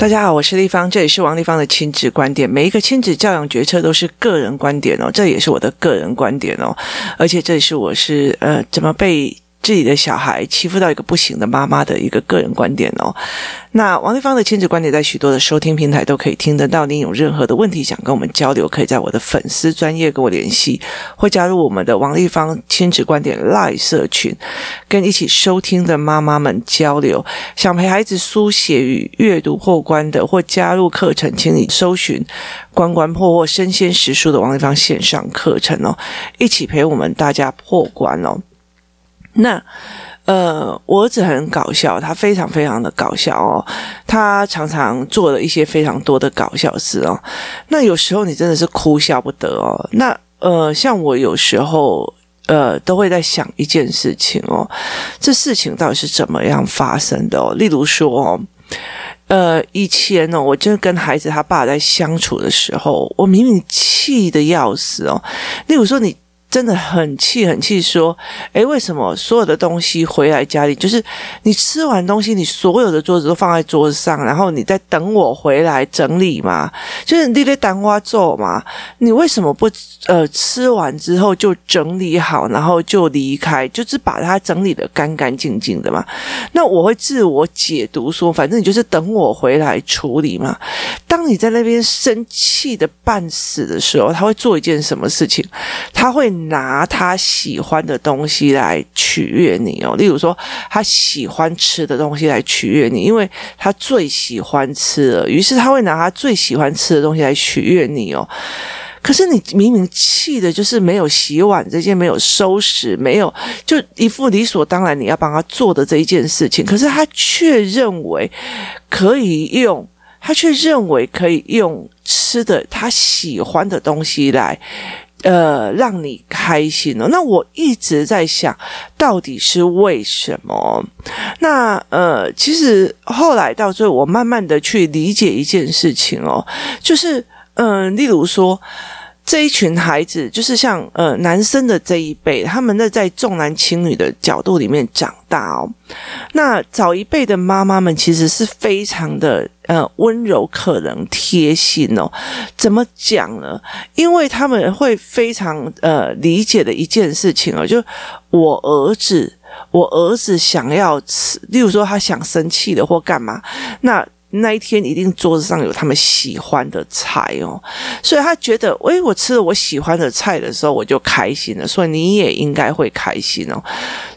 大家好，我是丽芳，这里是王丽芳的亲子观点。每一个亲子教养决策都是个人观点哦，这也是我的个人观点哦，而且这里是我是呃怎么被。自己的小孩欺负到一个不行的妈妈的一个个人观点哦。那王立芳的亲子观点在许多的收听平台都可以听得到。您有任何的问题想跟我们交流，可以在我的粉丝专业跟我联系，或加入我们的王立芳亲子观点 Live 社群，跟一起收听的妈妈们交流。想陪孩子书写与阅读破关的，或加入课程，请你搜寻“关关破获生鲜时书”的王立芳线上课程哦，一起陪我们大家破关哦。那，呃，我儿子很搞笑，他非常非常的搞笑哦，他常常做了一些非常多的搞笑事哦。那有时候你真的是哭笑不得哦。那，呃，像我有时候，呃，都会在想一件事情哦，这事情到底是怎么样发生的哦？例如说哦，呃，以前呢，我就跟孩子他爸在相处的时候，我明明气得要死哦。例如说你。真的很气，很气，说，诶，为什么所有的东西回来家里，就是你吃完东西，你所有的桌子都放在桌子上，然后你在等我回来整理嘛？就是你得等我做嘛？你为什么不呃吃完之后就整理好，然后就离开，就是把它整理得干干净净的嘛？那我会自我解读说，反正你就是等我回来处理嘛。当你在那边生气的半死的时候，他会做一件什么事情？他会。拿他喜欢的东西来取悦你哦，例如说他喜欢吃的东西来取悦你，因为他最喜欢吃了，于是他会拿他最喜欢吃的东西来取悦你哦。可是你明明气的就是没有洗碗这件，没有收拾，没有就一副理所当然你要帮他做的这一件事情，可是他却认为可以用，他却认为可以用吃的他喜欢的东西来。呃，让你开心哦。那我一直在想，到底是为什么？那呃，其实后来到最后，我慢慢的去理解一件事情哦，就是嗯、例如说。这一群孩子就是像呃男生的这一辈，他们那在重男轻女的角度里面长大哦。那早一辈的妈妈们其实是非常的呃温柔、可人、贴心哦。怎么讲呢？因为他们会非常呃理解的一件事情哦，就我儿子，我儿子想要吃，例如说他想生气的或干嘛，那。那一天一定桌子上有他们喜欢的菜哦，所以他觉得，诶，我吃了我喜欢的菜的时候，我就开心了。所以你也应该会开心哦。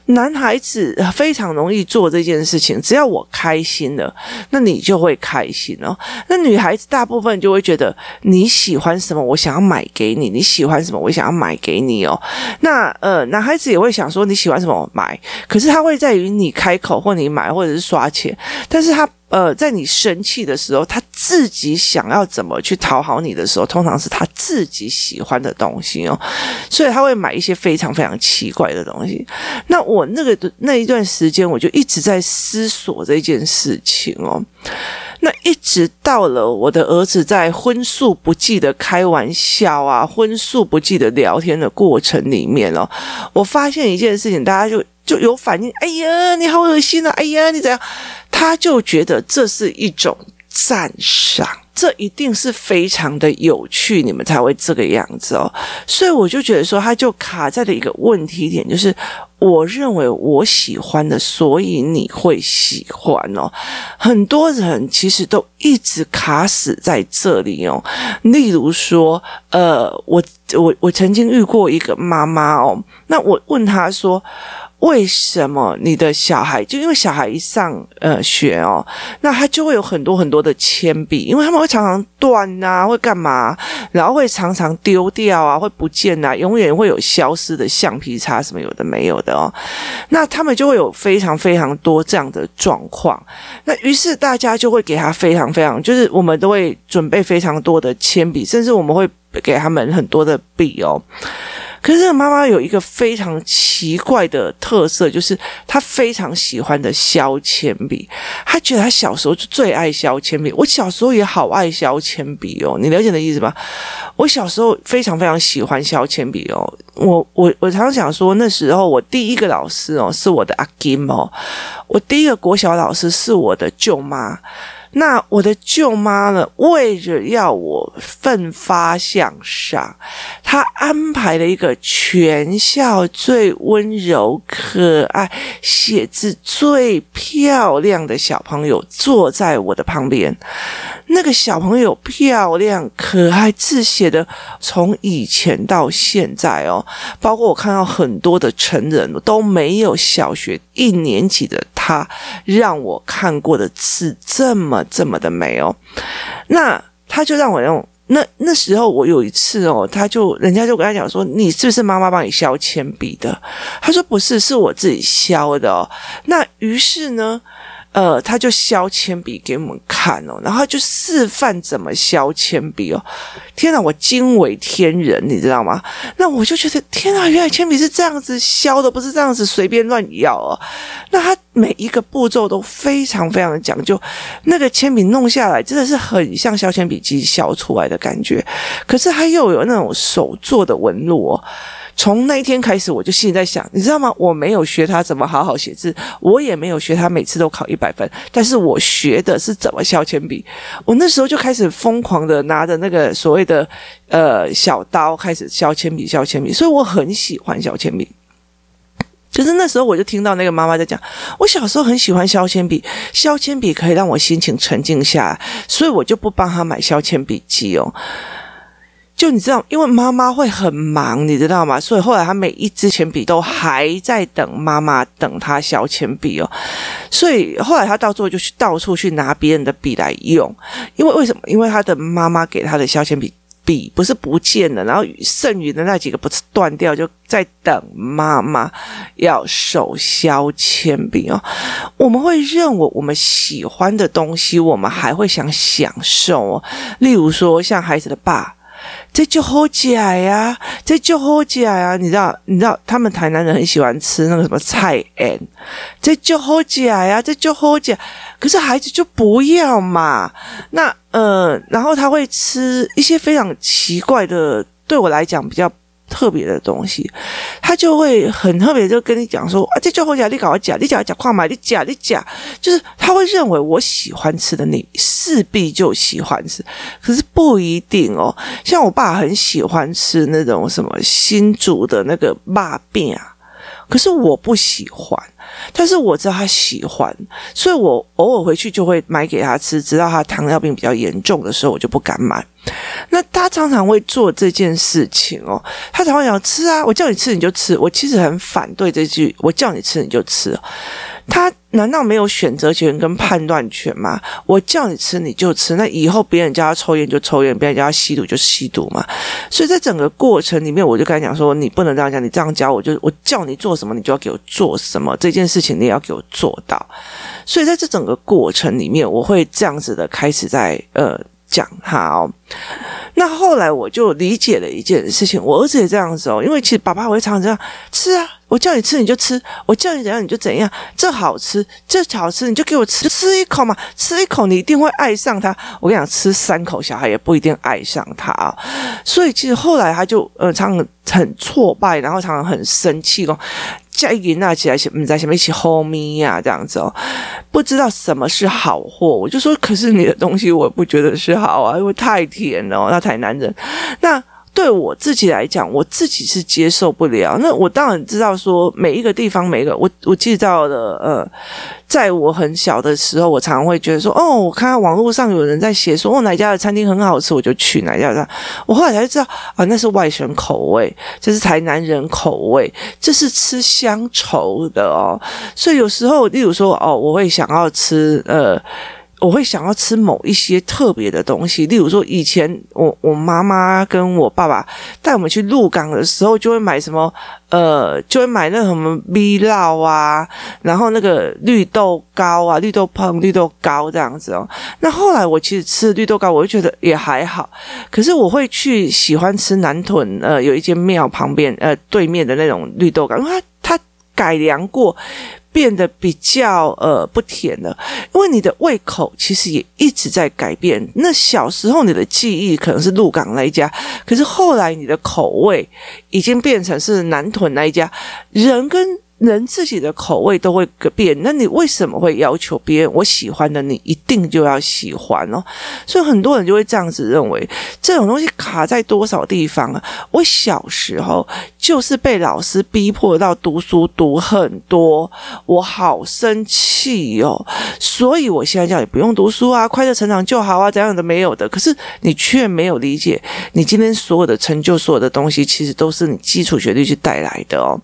男孩子非常容易做这件事情，只要我开心了，那你就会开心哦。那女孩子大部分就会觉得你喜欢什么，我想要买给你；你喜欢什么，我想要买给你哦。那呃，男孩子也会想说你喜欢什么，我买。可是他会在于你开口或你买或者是刷钱，但是他。呃，在你生气的时候，他自己想要怎么去讨好你的时候，通常是他自己喜欢的东西哦，所以他会买一些非常非常奇怪的东西。那我那个那一段时间，我就一直在思索这件事情哦。那一直到了我的儿子在荤素不忌的开玩笑啊，荤素不忌的聊天的过程里面哦，我发现一件事情，大家就就有反应，哎呀，你好恶心啊，哎呀，你怎样？他就觉得这是一种赞赏，这一定是非常的有趣，你们才会这个样子哦。所以我就觉得说，他就卡在了一个问题点，就是我认为我喜欢的，所以你会喜欢哦。很多人其实都一直卡死在这里哦。例如说，呃，我我我曾经遇过一个妈妈哦，那我问她说。为什么你的小孩就因为小孩一上呃学哦，那他就会有很多很多的铅笔，因为他们会常常断啊，会干嘛，然后会常常丢掉啊，会不见啊，永远会有消失的橡皮擦什么有的没有的哦，那他们就会有非常非常多这样的状况，那于是大家就会给他非常非常，就是我们都会准备非常多的铅笔，甚至我们会给他们很多的笔哦。可是妈妈有一个非常奇怪的特色，就是她非常喜欢的削铅笔。她觉得她小时候就最爱削铅笔。我小时候也好爱削铅笔哦，你了解的意思吧？我小时候非常非常喜欢削铅笔哦。我我我常常想说，那时候我第一个老师哦是我的阿金哦，我第一个国小老师是我的舅妈。那我的舅妈呢，为着要我奋发向上，她安排了一个全校最温柔、可爱、写字最漂亮的小朋友坐在我的旁边。那个小朋友漂亮、可爱，字写的从以前到现在哦，包括我看到很多的成人都没有小学一年级的他让我看过的字这么这么的美哦。那他就让我用那那时候我有一次哦，他就人家就跟他讲说，你是不是妈妈帮你削铅笔的？他说不是，是我自己削的哦。那于是呢？呃，他就削铅笔给我们看哦，然后就示范怎么削铅笔哦。天哪，我惊为天人，你知道吗？那我就觉得天哪，原来铅笔是这样子削的，不是这样子随便乱咬哦。那他每一个步骤都非常非常的讲究，那个铅笔弄下来真的是很像削铅笔机削出来的感觉，可是他又有那种手做的纹路哦。从那一天开始，我就心里在想，你知道吗？我没有学他怎么好好写字，我也没有学他每次都考一百分，但是我学的是怎么削铅笔。我那时候就开始疯狂的拿着那个所谓的呃小刀开始削铅笔，削铅笔，所以我很喜欢削铅笔。可是那时候我就听到那个妈妈在讲，我小时候很喜欢削铅笔，削铅笔可以让我心情沉静下来，所以我就不帮他买削铅笔机哦。就你知道，因为妈妈会很忙，你知道吗？所以后来他每一支铅笔都还在等妈妈等他削铅笔哦。所以后来他到最后就去到处去拿别人的笔来用，因为为什么？因为他的妈妈给他的削铅笔笔不是不见了，然后剩余的那几个不是断掉，就在等妈妈要手削铅笔哦。我们会认为我们喜欢的东西，我们还会想享受哦。例如说，像孩子的爸。这就好假呀，这就好假呀！你知道，你知道，他们台南人很喜欢吃那个什么菜嗯，这就好假呀，这就好假。可是孩子就不要嘛。那呃，然后他会吃一些非常奇怪的，对我来讲比较。特别的东西，他就会很特别，就跟你讲说啊，这就好假，你搞我假，你假假跨买，你假你假，就是他会认为我喜欢吃的，你势必就喜欢吃，可是不一定哦。像我爸很喜欢吃那种什么新煮的那个肉饼啊，可是我不喜欢。但是我知道他喜欢，所以我偶尔回去就会买给他吃，直到他糖尿病比较严重的时候，我就不敢买。那他常常会做这件事情哦，他常常要吃啊，我叫你吃你就吃。我其实很反对这句“我叫你吃你就吃”。他难道没有选择权跟判断权吗？我叫你吃你就吃，那以后别人叫他抽烟就抽烟，别人叫他吸毒就吸毒嘛。所以在整个过程里面，我就跟他讲说：你不能这样讲，你这样教我就我叫你做什么，你就要给我做什么。这件事情你也要给我做到。所以在这整个过程里面，我会这样子的开始在呃。讲他哦，那后来我就理解了一件事情，我儿子也这样子哦，因为其实爸爸会常常这样吃啊，我叫你吃你就吃，我叫你怎样你就怎样，这好吃这好吃你就给我吃，吃一口嘛，吃一口你一定会爱上它。我跟你讲，吃三口小孩也不一定爱上它，所以其实后来他就呃常常很挫败，然后常常很生气哦。加一那起来，你在前面一起吼咪呀，这样子哦，不知道什么是好货，我就说，可是你的东西我不觉得是好啊，因为太甜了，那台南人那。对我自己来讲，我自己是接受不了。那我当然知道说，每一个地方，每一个我我记到的，呃，在我很小的时候，我常常会觉得说，哦，我看到网络上有人在写说，哦，哪家的餐厅很好吃，我就去哪家的。我后来才知道，啊，那是外省口味，这是台南人口味，这是吃乡愁的哦。所以有时候，例如说，哦，我会想要吃，呃。我会想要吃某一些特别的东西，例如说，以前我我妈妈跟我爸爸带我们去鹿港的时候，就会买什么，呃，就会买那什么米酪啊，然后那个绿豆糕啊，绿豆椪、绿豆糕这样子哦。那后来我其实吃绿豆糕，我就觉得也还好，可是我会去喜欢吃南屯，呃，有一间庙旁边，呃，对面的那种绿豆糕，因为它它改良过。变得比较呃不甜了，因为你的胃口其实也一直在改变。那小时候你的记忆可能是鹿港那一家，可是后来你的口味已经变成是南屯那一家。人跟人自己的口味都会变，那你为什么会要求别人？我喜欢的你一定就要喜欢哦。所以很多人就会这样子认为，这种东西卡在多少地方啊？我小时候就是被老师逼迫到读书读很多，我好生气哦。所以我现在叫你不用读书啊，快乐成长就好啊，怎样的没有的。可是你却没有理解，你今天所有的成就，所有的东西，其实都是你基础学历去带来的哦。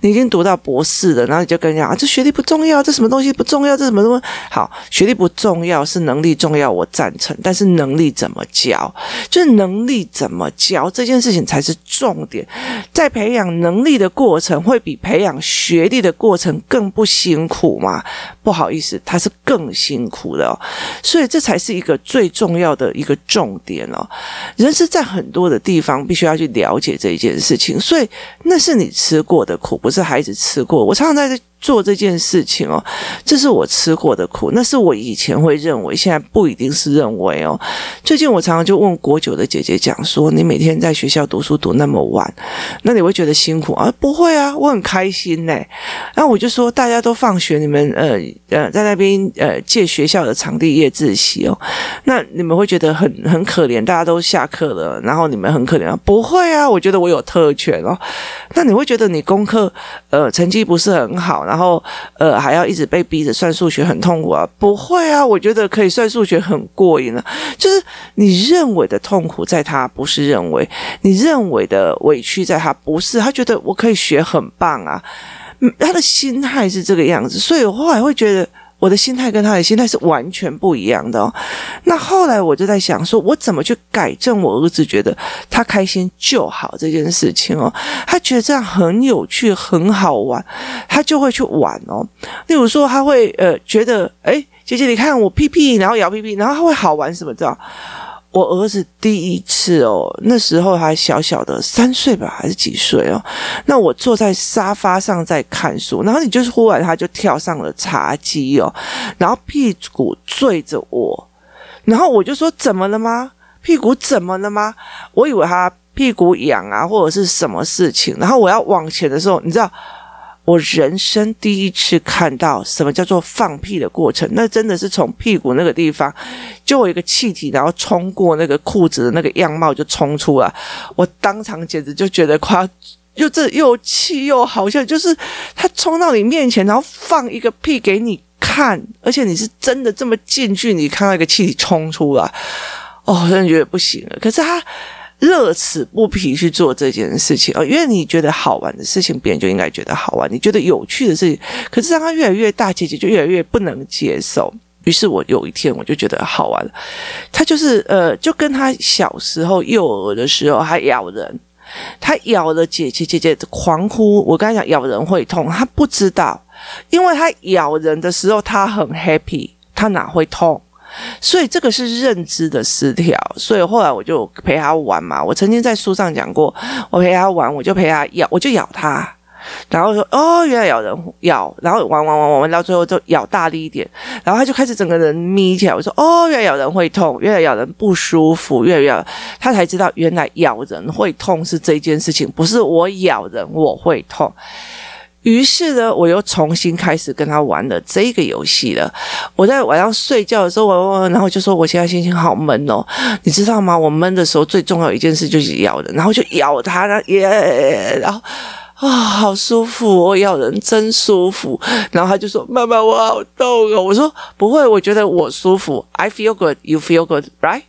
你已经读到博士的，然后你就跟人家啊，这学历不重要，这什么东西不重要，这什么东西好，学历不重要，是能力重要，我赞成。但是能力怎么教，就是能力怎么教这件事情才是重点。在培养能力的过程，会比培养学历的过程更不辛苦吗？不好意思，他是更辛苦的。所以这才是一个最重要的一个重点哦。人是在很多的地方必须要去了解这一件事情，所以那是你吃过的苦，不是孩子吃过。我常常在。做这件事情哦，这是我吃过的苦，那是我以前会认为，现在不一定是认为哦。最近我常常就问国九的姐姐讲说：“你每天在学校读书读那么晚，那你会觉得辛苦啊？”不会啊，我很开心呢。然后我就说：“大家都放学，你们呃呃在那边呃借学校的场地夜自习哦，那你们会觉得很很可怜，大家都下课了，然后你们很可怜啊？不会啊，我觉得我有特权哦。那你会觉得你功课呃成绩不是很好？”然后，呃，还要一直被逼着算数学，很痛苦啊？不会啊，我觉得可以算数学很过瘾啊。就是你认为的痛苦，在他不是认为；你认为的委屈，在他不是。他觉得我可以学很棒啊，他的心态是这个样子。所以我后来会觉得。我的心态跟他的心态是完全不一样的哦。那后来我就在想，说我怎么去改正我儿子觉得他开心就好这件事情哦。他觉得这样很有趣、很好玩，他就会去玩哦。例如说，他会呃觉得，诶，姐姐你看我屁屁，然后摇屁屁，然后他会好玩什么的。我儿子第一次哦，那时候还小小的三岁吧，还是几岁哦？那我坐在沙发上在看书，然后你就是忽然他就跳上了茶几哦，然后屁股对着我，然后我就说怎么了吗？屁股怎么了吗？我以为他屁股痒啊，或者是什么事情，然后我要往前的时候，你知道。我人生第一次看到什么叫做放屁的过程，那真的是从屁股那个地方就有一个气体，然后冲过那个裤子的那个样貌就冲出来，我当场简直就觉得夸，又这又气又好笑，就是他冲到你面前，然后放一个屁给你看，而且你是真的这么近距离看到一个气体冲出来，哦，真的觉得不行了。可是他。乐此不疲去做这件事情哦，因为你觉得好玩的事情，别人就应该觉得好玩；你觉得有趣的事情，可是让他越来越大，姐姐就越来越不能接受。于是我有一天我就觉得好玩了，他就是呃，就跟他小时候幼儿的时候还咬人，他咬了姐姐，姐姐狂哭。我刚才讲咬人会痛，他不知道，因为他咬人的时候他很 happy，他哪会痛？所以这个是认知的失调，所以后来我就陪他玩嘛。我曾经在书上讲过，我陪他玩，我就陪他咬，我就咬他，然后说哦，原来咬人咬，然后玩玩玩玩玩到最后就咬大力一点，然后他就开始整个人眯起来。我说哦，原来咬人会痛，原来咬人不舒服，越来越咬，他才知道原来咬人会痛是这件事情，不是我咬人我会痛。于是呢，我又重新开始跟他玩了这个游戏了。我在晚上睡觉的时候，我然后就说：“我现在心情好闷哦，你知道吗？我闷的时候最重要一件事就是咬人，然后就咬他，耶，然后啊、好舒服，我咬人真舒服。然后他就说：‘妈妈，我好痛哦。’我说：‘不会，我觉得我舒服。I feel good, you feel good, right？’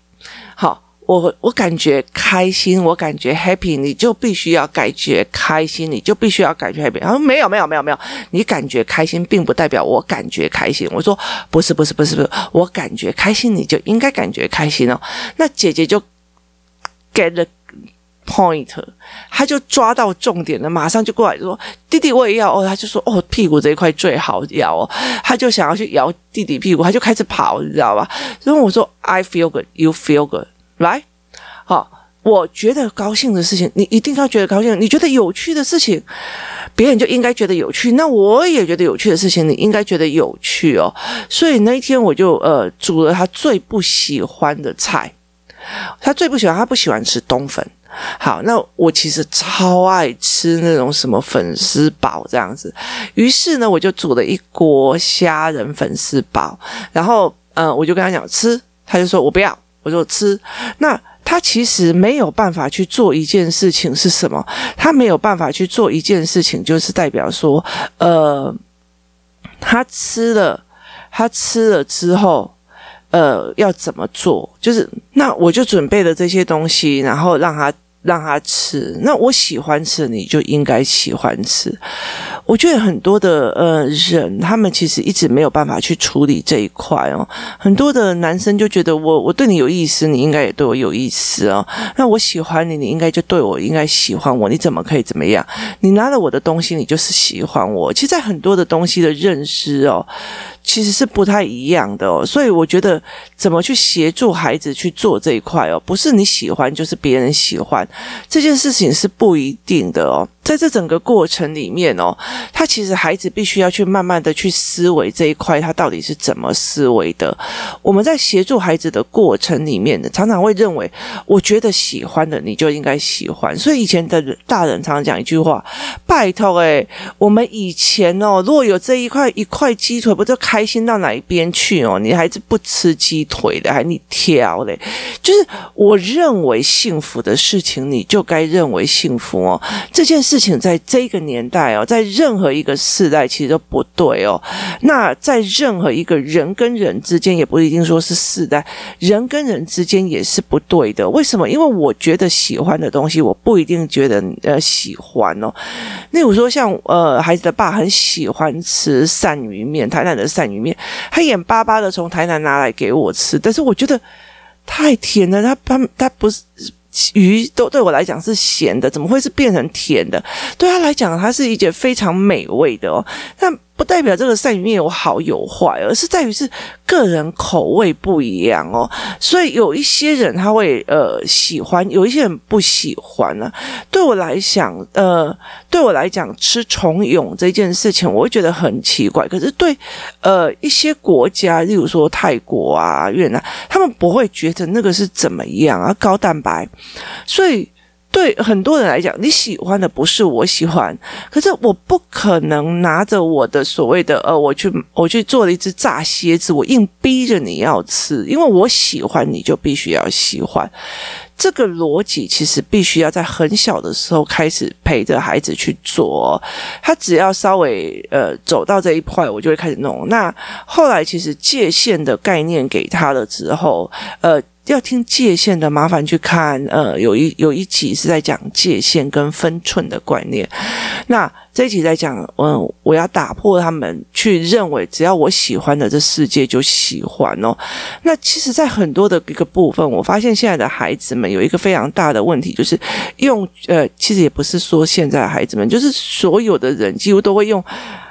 好。”我我感觉开心，我感觉 happy，你就必须要感觉开心，你就必须要感觉 happy。他说没有没有没有没有，你感觉开心并不代表我感觉开心。我说不是不是不是不是，我感觉开心，你就应该感觉开心哦。那姐姐就 get the point，他就抓到重点了，马上就过来说弟弟我也要哦，他就说哦屁股这一块最好咬哦，他就想要去咬弟弟屁股，他就开始跑，你知道吧？然后我说 I feel good, you feel good。来，好，我觉得高兴的事情，你一定要觉得高兴；你觉得有趣的事情，别人就应该觉得有趣。那我也觉得有趣的事情，你应该觉得有趣哦。所以那一天，我就呃煮了他最不喜欢的菜。他最不喜欢，他不喜欢吃冬粉。好，那我其实超爱吃那种什么粉丝煲这样子，于是呢，我就煮了一锅虾仁粉丝煲，然后，嗯，我就跟他讲吃，他就说我不要，我说吃。那他其实没有办法去做一件事情是什么？他没有办法去做一件事情，就是代表说，呃，他吃了，他吃了之后。呃，要怎么做？就是那我就准备了这些东西，然后让他让他吃。那我喜欢吃，你就应该喜欢吃。我觉得很多的呃人，他们其实一直没有办法去处理这一块哦。很多的男生就觉得我我对你有意思，你应该也对我有意思哦。那我喜欢你，你应该就对我应该喜欢我。你怎么可以怎么样？你拿了我的东西，你就是喜欢我。其实，在很多的东西的认识哦。其实是不太一样的哦，所以我觉得怎么去协助孩子去做这一块哦，不是你喜欢就是别人喜欢，这件事情是不一定的哦。在这整个过程里面哦，他其实孩子必须要去慢慢的去思维这一块，他到底是怎么思维的。我们在协助孩子的过程里面呢，常常会认为，我觉得喜欢的你就应该喜欢。所以以前的大人常常讲一句话：“拜托诶，我们以前哦，如果有这一块一块鸡腿，不就开心到哪一边去哦？你还是不吃鸡腿的，还你挑嘞？就是我认为幸福的事情，你就该认为幸福哦。这件事。事情在这个年代哦，在任何一个世代其实都不对哦。那在任何一个人跟人之间，也不一定说是世代，人跟人之间也是不对的。为什么？因为我觉得喜欢的东西，我不一定觉得呃喜欢哦。那我说像呃孩子的爸很喜欢吃鳝鱼面，台南的鳝鱼面，他眼巴巴的从台南拿来给我吃，但是我觉得太甜了，他他他不是。鱼都对我来讲是咸的，怎么会是变成甜的？对他来讲，它是一件非常美味的哦。那。不代表这个鳝鱼面有好有坏，而是在于是个人口味不一样哦。所以有一些人他会呃喜欢，有一些人不喜欢呢、啊。对我来讲，呃，对我来讲吃虫蛹这件事情，我会觉得很奇怪。可是对呃一些国家，例如说泰国啊、越南，他们不会觉得那个是怎么样啊，高蛋白，所以。对很多人来讲，你喜欢的不是我喜欢，可是我不可能拿着我的所谓的呃，我去我去做了一只炸蝎子，我硬逼着你要吃，因为我喜欢，你就必须要喜欢。这个逻辑其实必须要在很小的时候开始陪着孩子去做，他只要稍微呃走到这一块，我就会开始弄。那后来其实界限的概念给他了之后，呃。要听界限的，麻烦去看。呃，有一有一集是在讲界限跟分寸的观念。那这一集在讲，嗯，我要打破他们去认为只要我喜欢的这世界就喜欢哦。那其实，在很多的一个部分，我发现现在的孩子们有一个非常大的问题，就是用呃，其实也不是说现在的孩子们，就是所有的人几乎都会用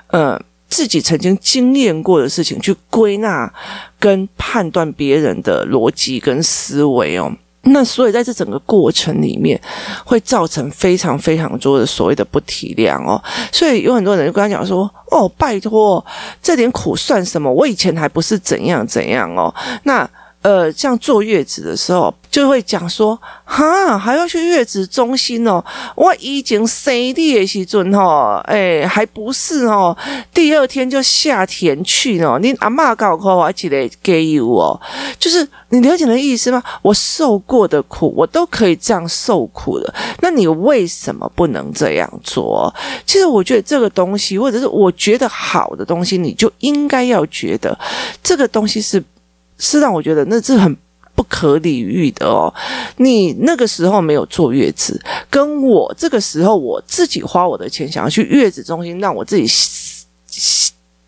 呃。自己曾经经验过的事情去归纳跟判断别人的逻辑跟思维哦，那所以在这整个过程里面会造成非常非常多的所谓的不体谅哦，所以有很多人就跟他讲说：“哦，拜托，这点苦算什么？我以前还不是怎样怎样哦。”那呃，像坐月子的时候。就会讲说，哈，还要去月子中心哦。我已经生你的时阵吼，诶，还不是哦。第二天就下田去哦。你阿嬷搞我我记得给予我，就是你了解的意思吗？我受过的苦，我都可以这样受苦的。那你为什么不能这样做？其实我觉得这个东西，或者是我觉得好的东西，你就应该要觉得这个东西是是让我觉得那是很。不可理喻的哦！你那个时候没有坐月子，跟我这个时候我自己花我的钱想要去月子中心，让我自己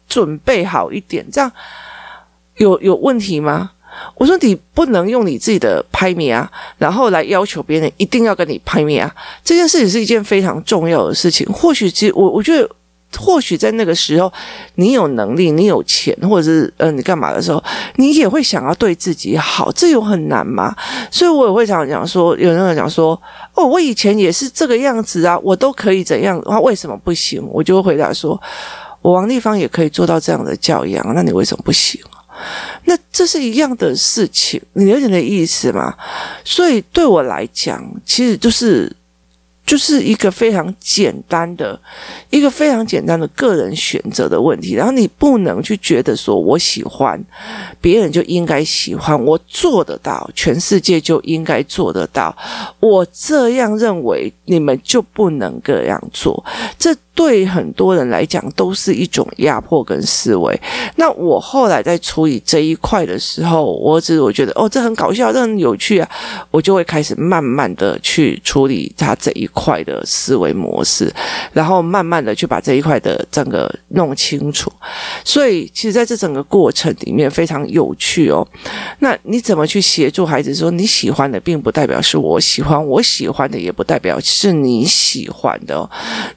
准备好一点，这样有有问题吗？我说你不能用你自己的拍米啊，然后来要求别人一定要跟你拍米啊，这件事情是一件非常重要的事情。或许其实我我觉得。或许在那个时候，你有能力，你有钱，或者是呃，你干嘛的时候，你也会想要对自己好，这有很难吗？所以我也会常常讲说，有人会讲说，哦，我以前也是这个样子啊，我都可以怎样，他为什么不行？我就会回答说，我王丽芳也可以做到这样的教养，那你为什么不行？那这是一样的事情，你有点的意思吗？所以对我来讲，其实就是。就是一个非常简单的，一个非常简单的个人选择的问题。然后你不能去觉得说我喜欢，别人就应该喜欢，我做得到，全世界就应该做得到。我这样认为，你们就不能这样做。这。对很多人来讲，都是一种压迫跟思维。那我后来在处理这一块的时候，我只是我觉得哦，这很搞笑，这很有趣啊，我就会开始慢慢的去处理他这一块的思维模式，然后慢慢的去把这一块的整个弄清楚。所以，其实在这整个过程里面非常有趣哦。那你怎么去协助孩子说你喜欢的，并不代表是我喜欢，我喜欢的也不代表是你喜欢的哦。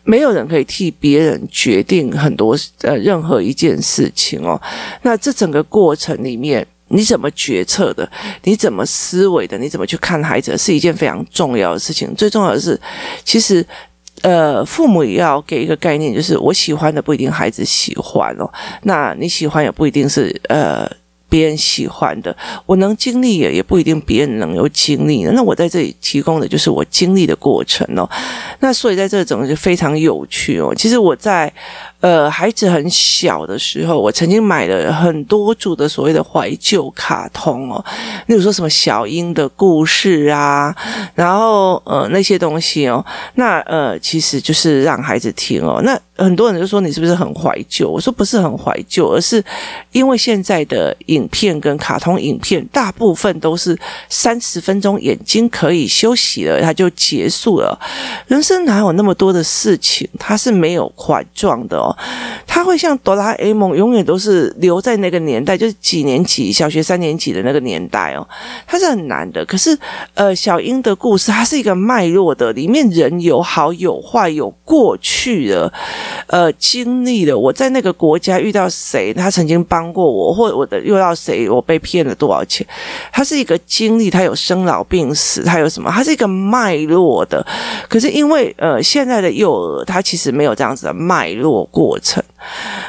没有人可以。替别人决定很多呃任何一件事情哦，那这整个过程里面，你怎么决策的？你怎么思维的？你怎么去看孩子？是一件非常重要的事情。最重要的是，其实呃，父母也要给一个概念，就是我喜欢的不一定孩子喜欢哦，那你喜欢也不一定是呃。别人喜欢的，我能经历也也不一定别人能有经历。那我在这里提供的就是我经历的过程哦。那所以在这种就非常有趣哦。其实我在。呃，孩子很小的时候，我曾经买了很多组的所谓的怀旧卡通哦，例如说什么小英的故事啊，然后呃那些东西哦，那呃其实就是让孩子听哦。那很多人就说你是不是很怀旧？我说不是很怀旧，而是因为现在的影片跟卡通影片大部分都是三十分钟，眼睛可以休息了，它就结束了。人生哪有那么多的事情？它是没有环状的哦。他会像哆啦 A 梦，永远都是留在那个年代，就是几年级，小学三年级的那个年代哦。他是很难的。可是，呃，小英的故事，它是一个脉络的，里面人有好有坏，有过去的，呃，经历了我在那个国家遇到谁，他曾经帮过我，或者我的遇到谁，我被骗了多少钱。它是一个经历，它有生老病死，它有什么？它是一个脉络的。可是因为呃，现在的幼儿，他其实没有这样子的脉络过。过程，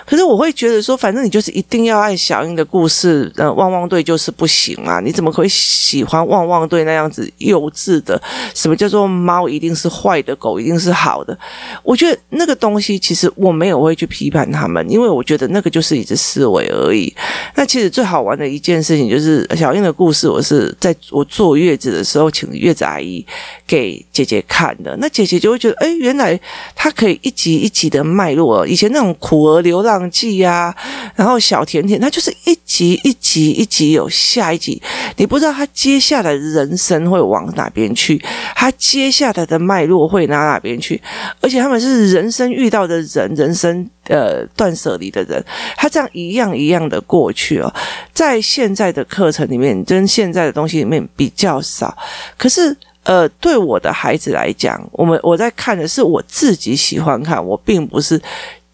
可是我会觉得说，反正你就是一定要爱小英的故事，呃，汪汪队就是不行啊！你怎么可以喜欢汪汪队那样子幼稚的？什么叫做猫一定是坏的，狗一定是好的？我觉得那个东西其实我没有会去批判他们，因为我觉得那个就是一只思维而已。那其实最好玩的一件事情就是小英的故事，我是在我坐月子的时候请月子阿姨给姐姐看的，那姐姐就会觉得，哎，原来她可以一集一集的脉络，以前。那种苦儿流浪记呀，然后小甜甜，他就是一集一集一集有下一集，你不知道他接下来的人生会往哪边去，他接下来的脉络会拿哪边去，而且他们是人生遇到的人，人生呃断舍离的人，他这样一样一样的过去哦，在现在的课程里面，跟现在的东西里面比较少，可是。呃，对我的孩子来讲，我们我在看的是我自己喜欢看，我并不是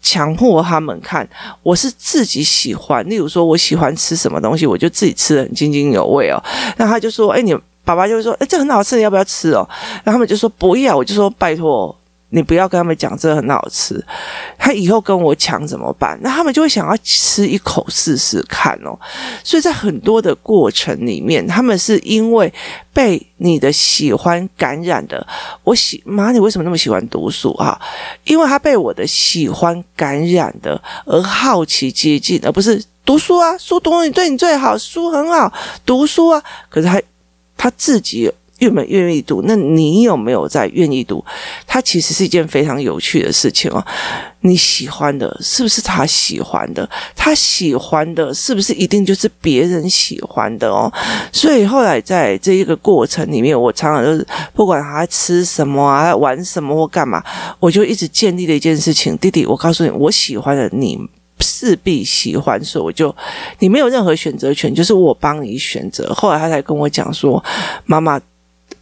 强迫他们看，我是自己喜欢。例如说，我喜欢吃什么东西，我就自己吃的很津津有味哦。那他就说：“哎，你爸爸就会说，哎，这很好吃，你要不要吃哦？”然后他们就说：“不要。”我就说：“拜托。”你不要跟他们讲这很好吃，他以后跟我抢怎么办？那他们就会想要吃一口试试看哦。所以在很多的过程里面，他们是因为被你的喜欢感染的。我喜妈，你为什么那么喜欢读书啊？因为他被我的喜欢感染的，而好奇接近，而不是读书啊，书读你对你最好，书很好，读书啊。可是他他自己。愿不愿意读？那你有没有在愿意读？它其实是一件非常有趣的事情哦。你喜欢的，是不是他喜欢的？他喜欢的，是不是一定就是别人喜欢的哦？所以后来在这一个过程里面，我常常就是不管他吃什么啊，玩什么或干嘛，我就一直建立了一件事情：弟弟，我告诉你，我喜欢的，你势必喜欢，所以我就你没有任何选择权，就是我帮你选择。后来他才跟我讲说，妈妈。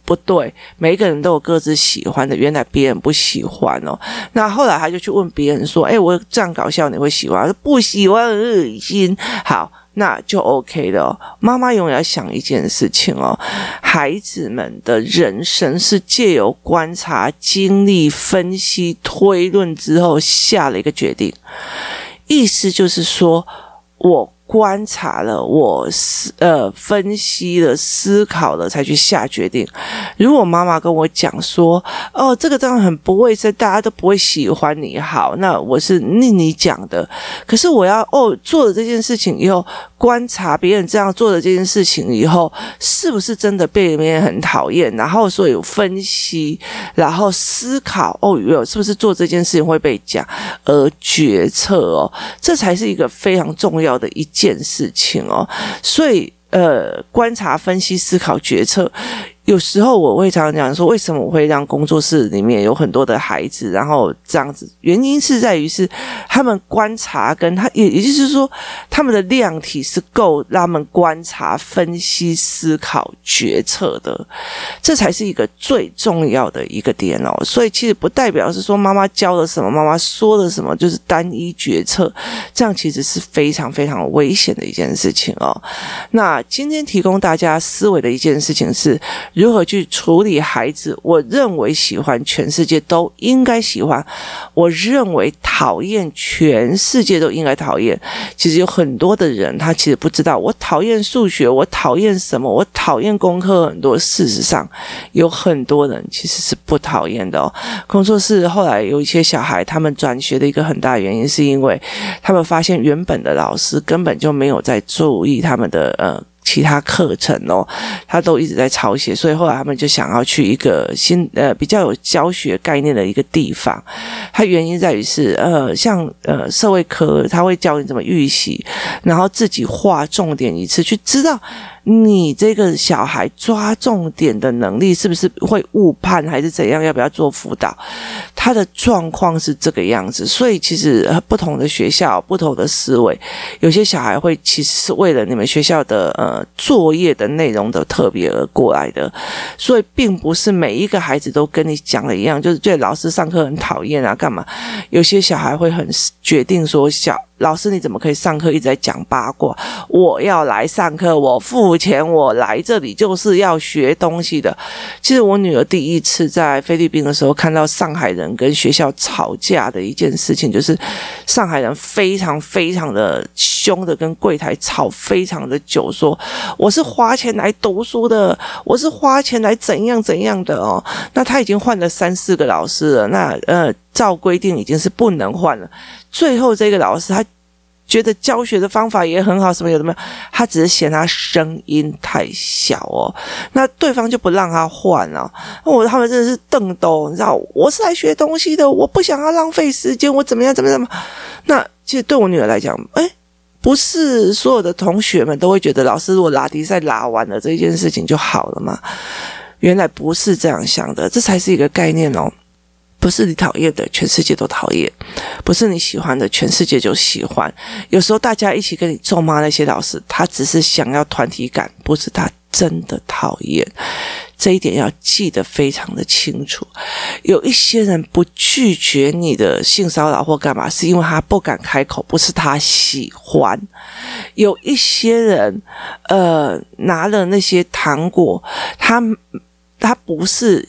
不对，每一个人都有各自喜欢的，原来别人不喜欢哦。那后来他就去问别人说：“哎，我这样搞笑你会喜欢？”他说不喜欢，很恶心。好，那就 OK 的哦。妈妈永远要想一件事情哦，孩子们的人生是借由观察、经历、分析、推论之后下了一个决定，意思就是说我。观察了，我思呃分析了、思考了，才去下决定。如果妈妈跟我讲说：“哦，这个当然很不卫生，大家都不会喜欢你。”好，那我是逆你讲的。可是我要哦做了这件事情以后，观察别人这样做的这件事情以后，是不是真的被别人很讨厌？然后所以分析，然后思考哦，有是不是做这件事情会被讲而决策哦，这才是一个非常重要的一件事情哦。所以呃，观察、分析、思考、决策。有时候我会常常讲说，为什么我会让工作室里面有很多的孩子，然后这样子，原因是在于是他们观察跟他也也就是说，他们的量体是够他们观察、分析、思考、决策的，这才是一个最重要的一个点哦。所以其实不代表是说妈妈教了什么，妈妈说了什么就是单一决策，这样其实是非常非常危险的一件事情哦。那今天提供大家思维的一件事情是。如何去处理孩子？我认为喜欢全世界都应该喜欢，我认为讨厌全世界都应该讨厌。其实有很多的人，他其实不知道，我讨厌数学，我讨厌什么？我讨厌功课很多。事实上，有很多人其实是不讨厌的哦。工作室后来有一些小孩，他们转学的一个很大原因，是因为他们发现原本的老师根本就没有在注意他们的呃。其他课程哦，他都一直在抄写，所以后来他们就想要去一个新呃比较有教学概念的一个地方。他原因在于是呃像呃社会科，他会教你怎么预习，然后自己画重点一次，去知道。你这个小孩抓重点的能力是不是会误判还是怎样？要不要做辅导？他的状况是这个样子，所以其实不同的学校、不同的思维，有些小孩会其实是为了你们学校的呃作业的内容的特别而过来的，所以并不是每一个孩子都跟你讲的一样，就是觉得老师上课很讨厌啊，干嘛？有些小孩会很决定说小。老师，你怎么可以上课一直在讲八卦？我要来上课，我付钱，我来这里就是要学东西的。其实我女儿第一次在菲律宾的时候看到上海人跟学校吵架的一件事情，就是上海人非常非常的凶的跟柜台吵非常的久，说我是花钱来读书的，我是花钱来怎样怎样的哦。那他已经换了三四个老师了，那呃，照规定已经是不能换了。最后这个老师他觉得教学的方法也很好，什么有什么，他只是嫌他声音太小哦，那对方就不让他换了。我他们真的是瞪斗，你知道，我是来学东西的，我不想要浪费时间，我怎么样怎么样怎么。那其实对我女儿来讲，诶，不是所有的同学们都会觉得老师如果拉迪赛拉完了这件事情就好了吗？原来不是这样想的，这才是一个概念哦。不是你讨厌的，全世界都讨厌；不是你喜欢的，全世界就喜欢。有时候大家一起跟你咒骂那些老师，他只是想要团体感，不是他真的讨厌。这一点要记得非常的清楚。有一些人不拒绝你的性骚扰或干嘛，是因为他不敢开口，不是他喜欢。有一些人，呃，拿了那些糖果，他他不是。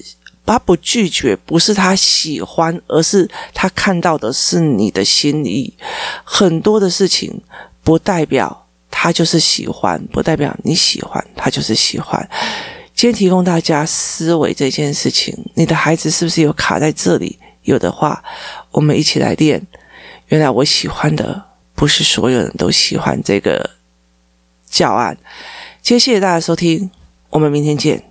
他不拒绝，不是他喜欢，而是他看到的是你的心意。很多的事情不代表他就是喜欢，不代表你喜欢他就是喜欢。今天提供大家思维这件事情，你的孩子是不是有卡在这里？有的话，我们一起来练。原来我喜欢的不是所有人都喜欢这个教案。今天谢谢大家收听，我们明天见。